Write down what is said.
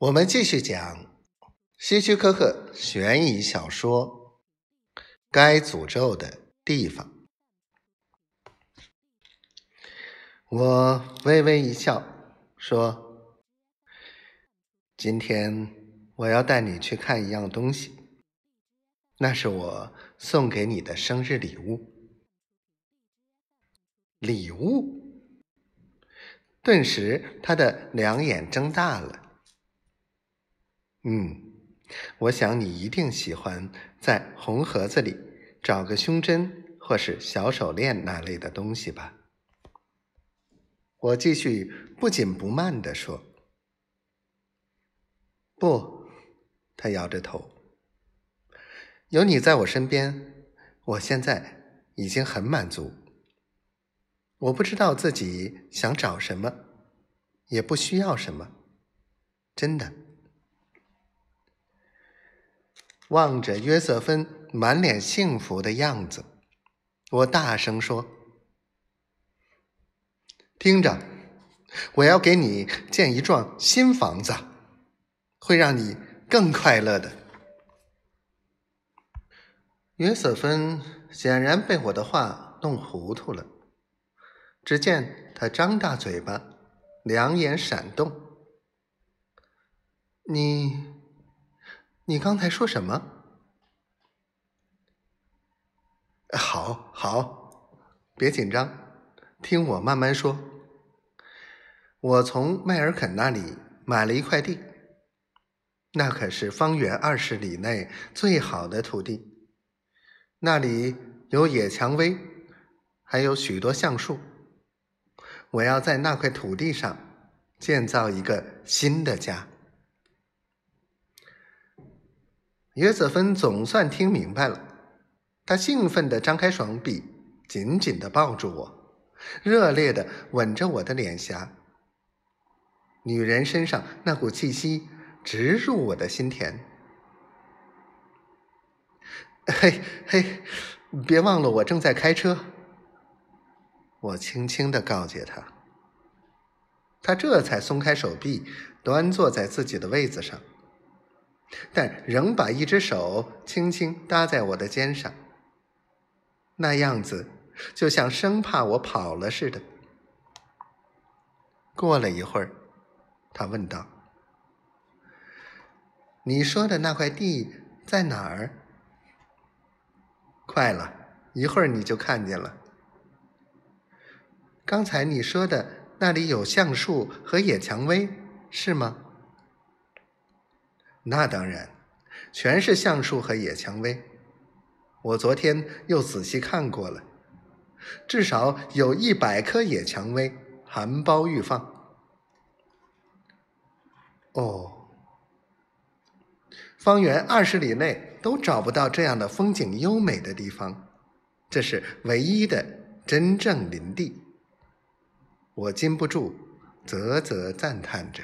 我们继续讲希区柯克悬疑小说《该诅咒的地方》。我微微一笑，说：“今天我要带你去看一样东西，那是我送给你的生日礼物。”礼物？顿时，他的两眼睁大了。嗯，我想你一定喜欢在红盒子里找个胸针或是小手链那类的东西吧。我继续不紧不慢地说：“不。”他摇着头。有你在我身边，我现在已经很满足。我不知道自己想找什么，也不需要什么，真的。望着约瑟芬满脸幸福的样子，我大声说：“听着，我要给你建一幢新房子，会让你更快乐的。”约瑟芬显然被我的话弄糊涂了，只见他张大嘴巴，两眼闪动：“你……”你刚才说什么？好，好，别紧张，听我慢慢说。我从迈尔肯那里买了一块地，那可是方圆二十里内最好的土地。那里有野蔷薇，还有许多橡树。我要在那块土地上建造一个新的家。约瑟芬总算听明白了，他兴奋地张开双臂，紧紧地抱住我，热烈地吻着我的脸颊。女人身上那股气息直入我的心田。嘿，嘿，别忘了我正在开车。我轻轻地告诫他，他这才松开手臂，端坐在自己的位子上。但仍把一只手轻轻搭在我的肩上，那样子就像生怕我跑了似的。过了一会儿，他问道：“你说的那块地在哪儿？”快了一会儿你就看见了。刚才你说的那里有橡树和野蔷薇，是吗？那当然，全是橡树和野蔷薇。我昨天又仔细看过了，至少有一百棵野蔷薇含苞欲放。哦，方圆二十里内都找不到这样的风景优美的地方，这是唯一的真正林地。我禁不住啧啧赞叹着。